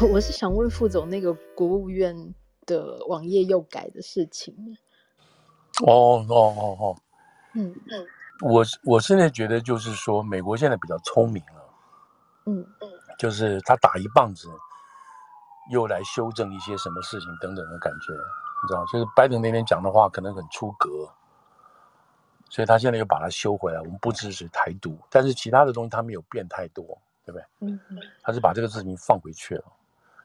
我我是想问副总，那个国务院的网页又改的事情。哦哦哦哦，嗯嗯，我我现在觉得就是说，美国现在比较聪明了，嗯嗯，就是他打一棒子，又来修正一些什么事情等等的感觉，你知道，就是拜登那天讲的话可能很出格，所以他现在又把它修回来。我们不支持台独，但是其他的东西他没有变太多，对不对？嗯嗯，他是把这个事情放回去了。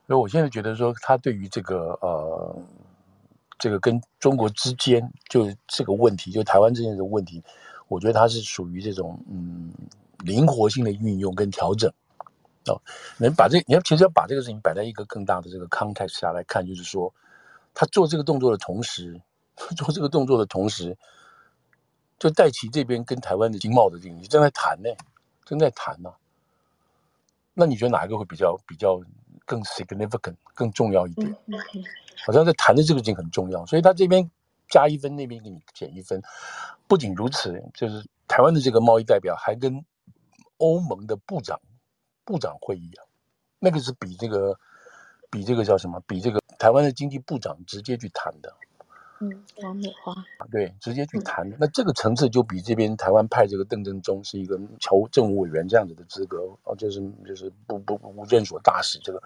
所以我现在觉得说，他对于这个呃。这个跟中国之间就这个问题，就台湾之间的问题，我觉得他是属于这种嗯灵活性的运用跟调整哦。能把这你要其实要把这个事情摆在一个更大的这个 context 下来看，就是说他做这个动作的同时，做这个动作的同时，就戴琪这边跟台湾的经贸的经济正在谈呢，正在谈呢、那你觉得哪一个会比较比较更 significant 更重要一点？好像在谈的这个事情很重要，所以他这边加一分，那边给你减一分。不仅如此，就是台湾的这个贸易代表还跟欧盟的部长部长会议啊，那个是比这个比这个叫什么？比这个台湾的经济部长直接去谈的。嗯，王美花。对，直接去谈。嗯、那这个层次就比这边台湾派这个邓正中是一个侨务政务委员这样子的资格哦，就是就是不不不认所大使这个。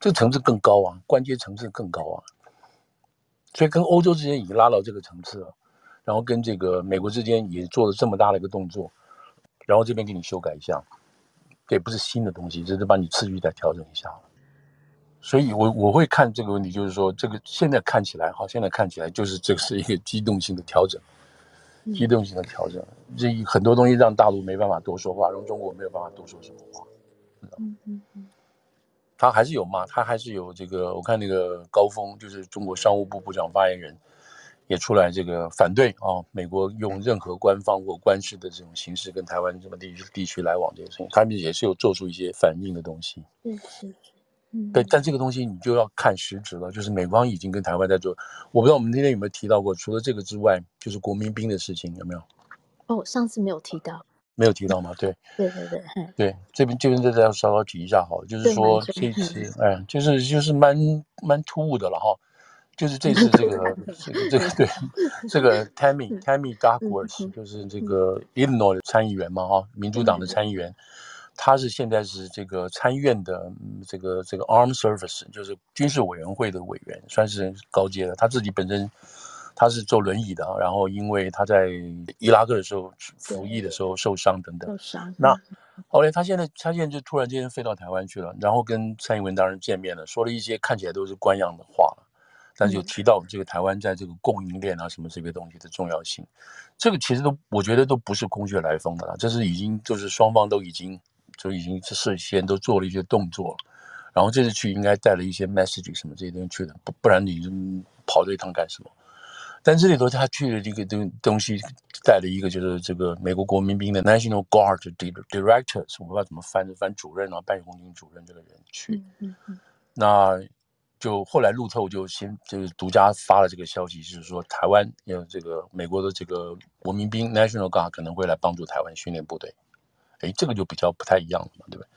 这个层次更高啊，关键层次更高啊，所以跟欧洲之间已经拉到这个层次了，然后跟这个美国之间也做了这么大的一个动作，然后这边给你修改一下，这也不是新的东西，只是把你次序再调整一下。所以我我会看这个问题，就是说这个现在看起来哈，现在看起来就是这是一个 机动性的调整，机动性的调整，这很多东西让大陆没办法多说话，让中国没有办法多说什么话。嗯嗯嗯。他还是有骂，他还是有这个。我看那个高峰，就是中国商务部部长发言人，也出来这个反对啊，美国用任何官方或官式的这种形式跟台湾这么地区地区来往这些事情，他们也是有做出一些反应的东西。嗯，是，嗯，对，但这个东西你就要看实质了，就是美方已经跟台湾在做。我不知道我们今天有没有提到过，除了这个之外，就是国民兵的事情有没有？哦，上次没有提到。没有提到吗？对，对对对，对，这边这边再再稍稍提一下好了，就是说这次，哎，就是就是蛮蛮突兀的了哈，就是这次这个 这个这个对，这个 Tammy Tammy Duckworth 就是这个 Illinois 的参议员嘛哈，民主党的参议员，他是现在是这个参议院的这个这个 Armed Service 就是军事委员会的委员，算是高阶的，他自己本身。他是坐轮椅的，然后因为他在伊拉克的时候服役的时候受伤等等。受伤。那后来他现在他现在就突然间飞到台湾去了，然后跟蔡英文当然见面了，说了一些看起来都是官样的话，但是有提到这个台湾在这个供应链啊什么这些东西的重要性。这个其实都我觉得都不是空穴来风的了，这是已经就是双方都已经就已经事先都做了一些动作了，然后这次去应该带了一些 message 什么这些东西去的，不不然你跑这一趟干什么？但这里头他去的这个东东西，带了一个就是这个美国国民兵的 National Guard Directors，我不知道怎么翻，翻主任啊，半空军主任这个人去。嗯嗯嗯。那就后来路透就先就是独家发了这个消息，就是说台湾有这个美国的这个国民兵 National Guard 可能会来帮助台湾训练部队。哎，这个就比较不太一样了嘛，对不对？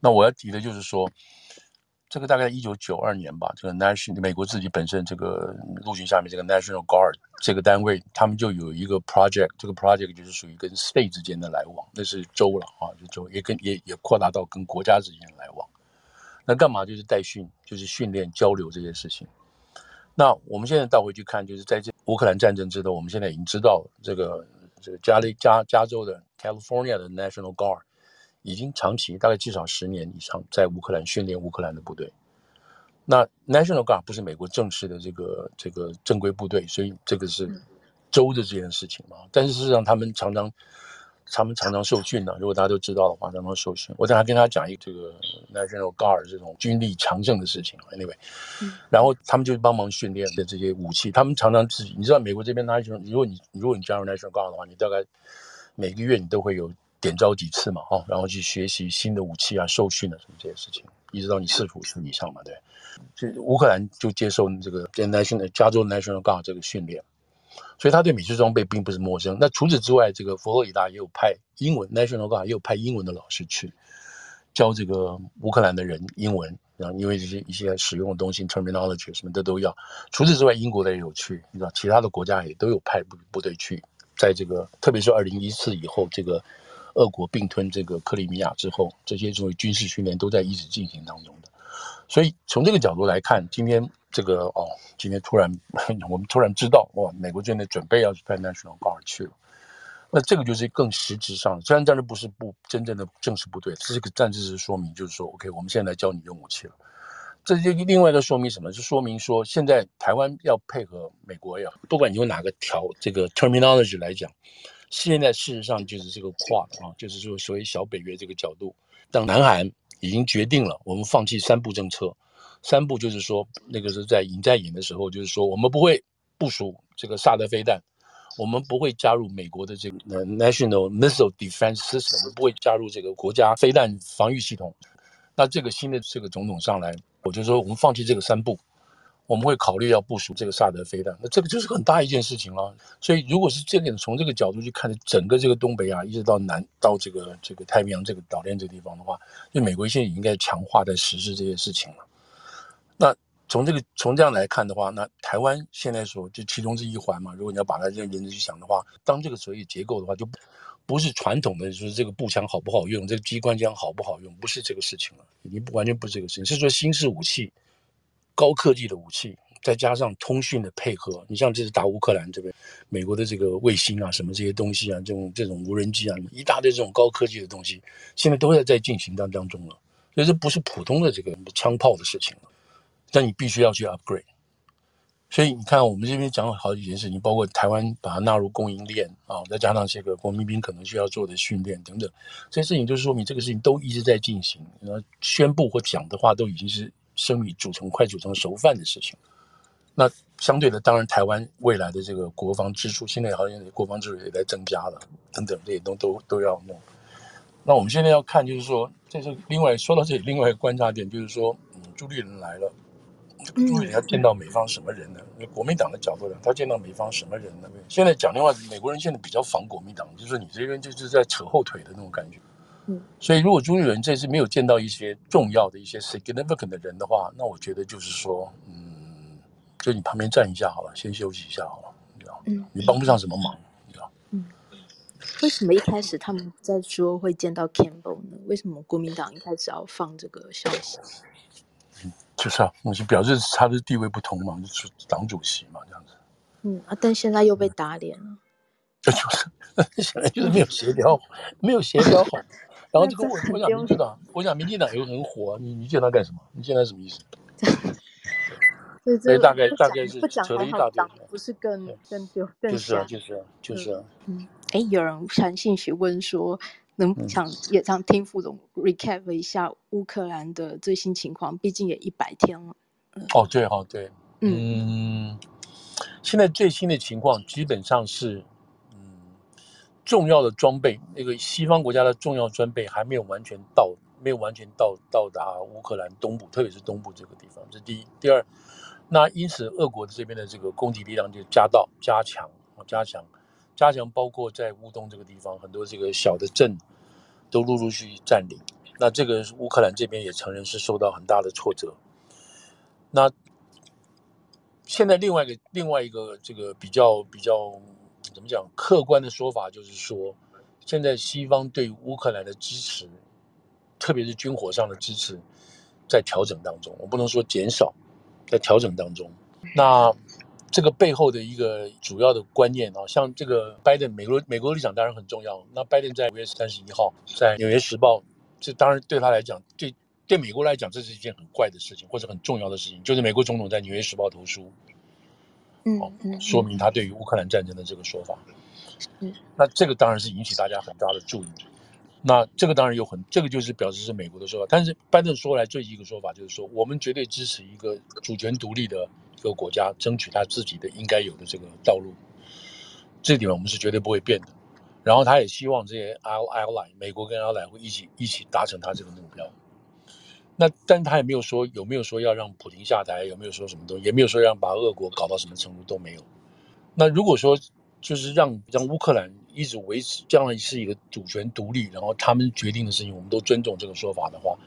那我要提的就是说。这个大概一九九二年吧，这个 National 美国自己本身这个陆军下面这个 National Guard 这个单位，他们就有一个 project，这个 project 就是属于跟 state 之间的来往，那是州了啊，就州也跟也也扩大到跟国家之间的来往。那干嘛就是带训，就是训练交流这些事情。那我们现在倒回去看，就是在这乌克兰战争之后，我们现在已经知道这个这个加利加加州的 California 的 National Guard。已经长期大概至少十年以上在乌克兰训练乌克兰的部队。那 National Guard 不是美国正式的这个这个正规部队，所以这个是州的这件事情嘛。但是事实上，他们常常他们常常受训啊。如果大家都知道的话，常常受训。我等下跟他讲一个这个 National Guard 这种军力强盛的事情。Anyway，然后他们就帮忙训练的这些武器。他们常常自己，你知道，美国这边 National，如果你如果你加入 National Guard 的话，你大概每个月你都会有。点招几次嘛，哈，然后去学习新的武器啊、受训啊什么这些事情，一直到你四五岁以上嘛，对。所以乌克兰就接受这个 National 加州 National Guard 这个训练，所以他对美式装备并不是陌生。那除此之外，这个佛罗里达也有派英文 National Guard 也有派英文的老师去教这个乌克兰的人英文，然后因为这些一些使用的东西，terminology 什么的都要。除此之外，英国的也有去，你知道，其他的国家也都有派部部队去，在这个特别是二零一四以后，这个俄国并吞这个克里米亚之后，这些作为军事训练都在一直进行当中的。所以从这个角度来看，今天这个哦，今天突然 我们突然知道，哇，美国军队准备要去派 National Guard 去了。那这个就是更实质上，虽然战争不是不真正的正式部队，这是个战争的说明，就是说，OK，我们现在来教你用武器了。这就另外一个说明什么？就说明说，现在台湾要配合美国呀，不管你用哪个条这个 terminology 来讲，现在事实上就是这个跨啊，就是说所谓小北约这个角度，当南韩已经决定了，我们放弃三不政策，三不就是说，那个是在演在演的时候，就是说我们不会部署这个萨德飞弹。我们不会加入美国的这个 National Missile Defense System，我们不会加入这个国家飞弹防御系统。那这个新的这个总统上来，我就说我们放弃这个三步，我们会考虑要部署这个萨德飞弹。那这个就是很大一件事情了。所以如果是这点从这个角度去看，整个这个东北亚一直到南到这个这个太平洋这个岛链这个地方的话，就美国现在也应该强化在实施这些事情了。那。从这个从这样来看的话，那台湾现在说就其中这一环嘛。如果你要把它认真去想的话，当这个所谓结构的话，就不是传统的就是这个步枪好不好用，这个机关枪好不好用，不是这个事情了，已经不完全不是这个事情，是说新式武器、高科技的武器，再加上通讯的配合。你像这次打乌克兰这边，美国的这个卫星啊，什么这些东西啊，这种这种无人机啊，一大堆这种高科技的东西，现在都在在进行当当中了，所以这不是普通的这个枪炮的事情了。但你必须要去 upgrade，所以你看，我们这边讲了好几件事情，包括台湾把它纳入供应链啊，再加上这个国民兵可能需要做的训练等等，这些事情就是说明这个事情都一直在进行。那宣布或讲的话都已经是生米煮成快煮成熟饭的事情。那相对的，当然台湾未来的这个国防支出，现在好像国防支出也在增加了，等等这些都都都要弄。那我们现在要看，就是说，这是另外说到这里，另外一个观察点就是说，嗯，朱立伦来了。朱立伦要见到美方什么人呢？因为国民党的角度呢，他见到美方什么人呢？现在讲的话，美国人现在比较防国民党，就是说你这边就是在扯后腿的那种感觉。嗯，所以如果朱立伦这次没有见到一些重要的一些 significant 的人的话，那我觉得就是说，嗯，就你旁边站一下好了，先休息一下好了，你知道？嗯，你帮不上什么忙，你知道？嗯，为什么一开始他们在说会见到 Campbell 呢？为什么国民党一开始要放这个消息？就是啊，我就表示他的地位不同嘛，就是党主席嘛，这样子。嗯啊，但现在又被打脸了。这、嗯、就是 现在就是没有协调，没有协调好。然后这个我我想民进党，我想民进党也很火。你你见他干什么？你见他什么意思？所以大概大概是扯了一大堆，不是更更丢更就是啊就是啊就是啊。嗯，哎，有人传信息问说。能想也想听副总 recap 一下乌克兰的最新情况，毕竟也一百天了。哦，对哦，对，嗯，嗯，现在最新的情况基本上是，嗯，重要的装备，那个西方国家的重要装备还没有完全到，没有完全到到达乌克兰东部，特别是东部这个地方，这第一。第二，那因此俄国的这边的这个攻击力量就加到加强加强。加强包括在乌东这个地方，很多这个小的镇都陆陆续续占领。那这个乌克兰这边也承认是受到很大的挫折。那现在另外一个另外一个这个比较比较怎么讲客观的说法，就是说，现在西方对乌克兰的支持，特别是军火上的支持，在调整当中。我不能说减少，在调整当中。那这个背后的一个主要的观念啊，像这个拜登，美国美国立场当然很重要。那拜登在五月三十一号在《纽约时报》，这当然对他来讲，对对美国来讲，这是一件很怪的事情，或者很重要的事情，就是美国总统在《纽约时报》投书，嗯，嗯，说明他对于乌克兰战争的这个说法。嗯，那这个当然是引起大家很大的注意。那这个当然有很，这个就是表示是美国的说法。但是拜登说来最一个说法就是说，我们绝对支持一个主权独立的。一个国家争取他自己的应该有的这个道路，这点我们是绝对不会变的。然后他也希望这些 ally 美国跟 ally 会一起一起达成他这个目标。那但他也没有说有没有说要让普京下台，有没有说什么东西，也没有说让把俄国搞到什么程度都没有。那如果说就是让让乌克兰一直维持这样是一个主权独立，然后他们决定的事情我们都尊重这个说法的话，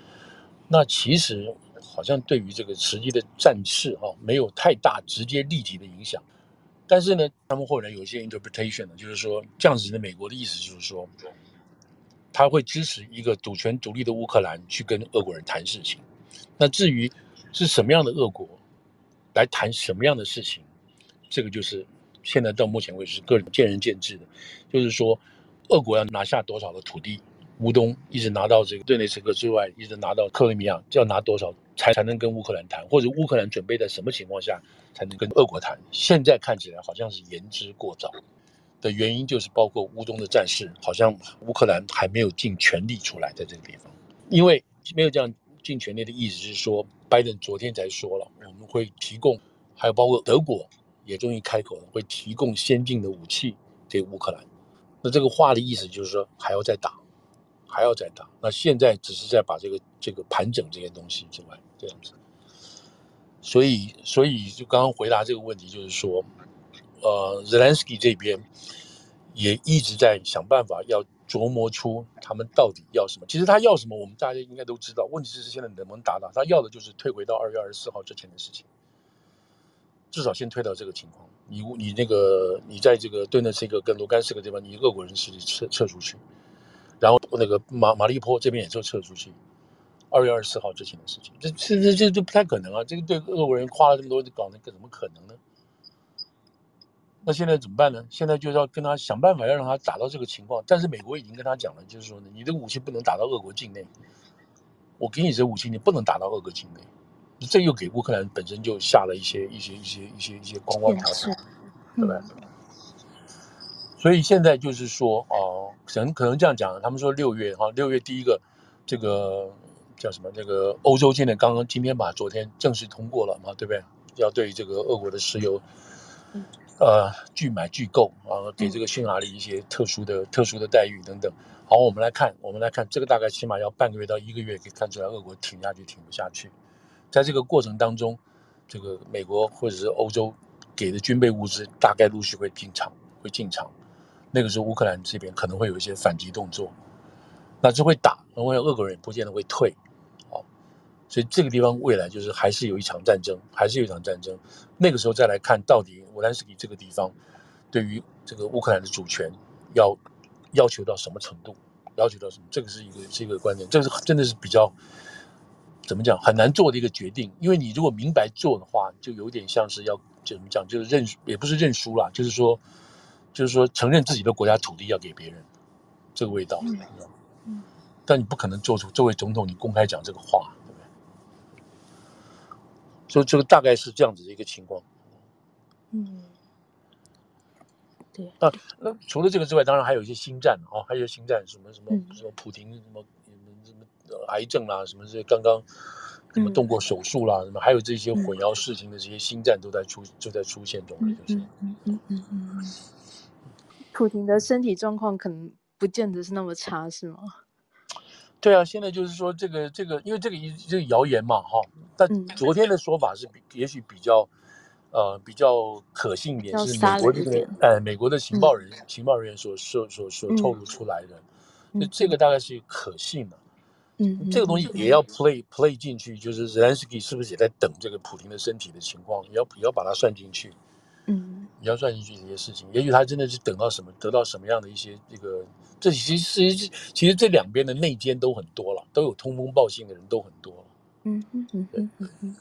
那其实。好像对于这个实际的战事哈、哦，没有太大直接立即的影响。但是呢，他们后来有一些 interpretation 呢，就是说这样子的美国的意思就是说，他会支持一个主权独立的乌克兰去跟俄国人谈事情。那至于是什么样的俄国来谈什么样的事情，这个就是现在到目前为止个人见仁见智的。就是说，俄国要拿下多少的土地？乌东一直拿到这个顿涅茨克之外，一直拿到克里米亚，要拿多少才才能跟乌克兰谈？或者乌克兰准备在什么情况下才能跟俄国谈？现在看起来好像是言之过早的原因，就是包括乌东的战事，好像乌克兰还没有尽全力出来在这个地方。因为没有这样尽全力的意思是说，拜登昨天才说了，我们会提供，还有包括德国也终于开口了，会提供先进的武器给乌克兰。那这个话的意思就是说，还要再打。还要再打，那现在只是在把这个这个盘整这些东西之外，这样子。所以，所以就刚刚回答这个问题，就是说，呃，Zelensky 这边也一直在想办法要琢磨出他们到底要什么。其实他要什么，我们大家应该都知道。问题是现在能不能达到？他要的就是退回到二月二十四号之前的事情，至少先退到这个情况。你你那个你在这个顿涅茨克跟卢甘斯克这边，你俄国人势力撤撤出去。然后那个马马利坡这边也就撤出去，二月二十四号之前的事情，这这这这这不太可能啊！这个对俄国人花了这么多，搞那个怎么可能呢？那现在怎么办呢？现在就要跟他想办法，要让他打到这个情况。但是美国已经跟他讲了，就是说呢，你的武器不能打到俄国境内，我给你这武器，你不能打到俄国境内，这又给乌克兰本身就下了一些一些一些一些一些光光条条，对吧？所以现在就是说，哦，可能可能这样讲，他们说六月哈，六月第一个，这个叫什么？这个欧洲现在刚刚今天把昨天正式通过了嘛，对不对？要对这个俄国的石油，呃，拒买拒购啊，给这个匈牙利一些特殊的特殊的待遇等等。好，我们来看，我们来看这个大概起码要半个月到一个月，可以看出来俄国挺下去挺不下去。在这个过程当中，这个美国或者是欧洲给的军备物资大概陆续会进场，会进场。那个时候，乌克兰这边可能会有一些反击动作，那就会打，因为俄国人也不见得会退，好，所以这个地方未来就是还是有一场战争，还是有一场战争。那个时候再来看到底乌兰斯基这个地方对于这个乌克兰的主权要要求到什么程度，要求到什么，这个是一个是一个观点，这个是真的是比较怎么讲很难做的一个决定，因为你如果明白做的话，就有点像是要怎么讲，就是认也不是认输啦，就是说。就是说，承认自己的国家土地要给别人，这个味道，嗯嗯、但你不可能做出作为总统，你公开讲这个话，对不对？所以这个大概是这样子的一个情况。嗯，对。那那除了这个之外，当然还有一些心战啊、哦，还有心战，什么什么什么普丁什么什么癌症啦，什么这些刚刚什么动过手术啦，什么还有这些混淆事情的这些心战都在出就在出现中，就是。嗯嗯嗯嗯。普婷的身体状况可能不见得是那么差，是吗？对啊，现在就是说这个这个，因为这个一这个谣言嘛，哈。但昨天的说法是比、嗯、也许比较呃比较可信一点，是美国这个呃美国的情报人、嗯、情报人员所所所所透露出来的，那、嗯、这个大概是可信的。嗯，这个东西也要 play play 进去，就是 Zelensky 是不是也在等这个普京的身体的情况，也要也要把它算进去。嗯，你要算进去这些事情，也许他真的是等到什么，得到什么样的一些这个，这其实其实这两边的内奸都很多了，都有通风报信的人都很多了。嗯嗯嗯嗯嗯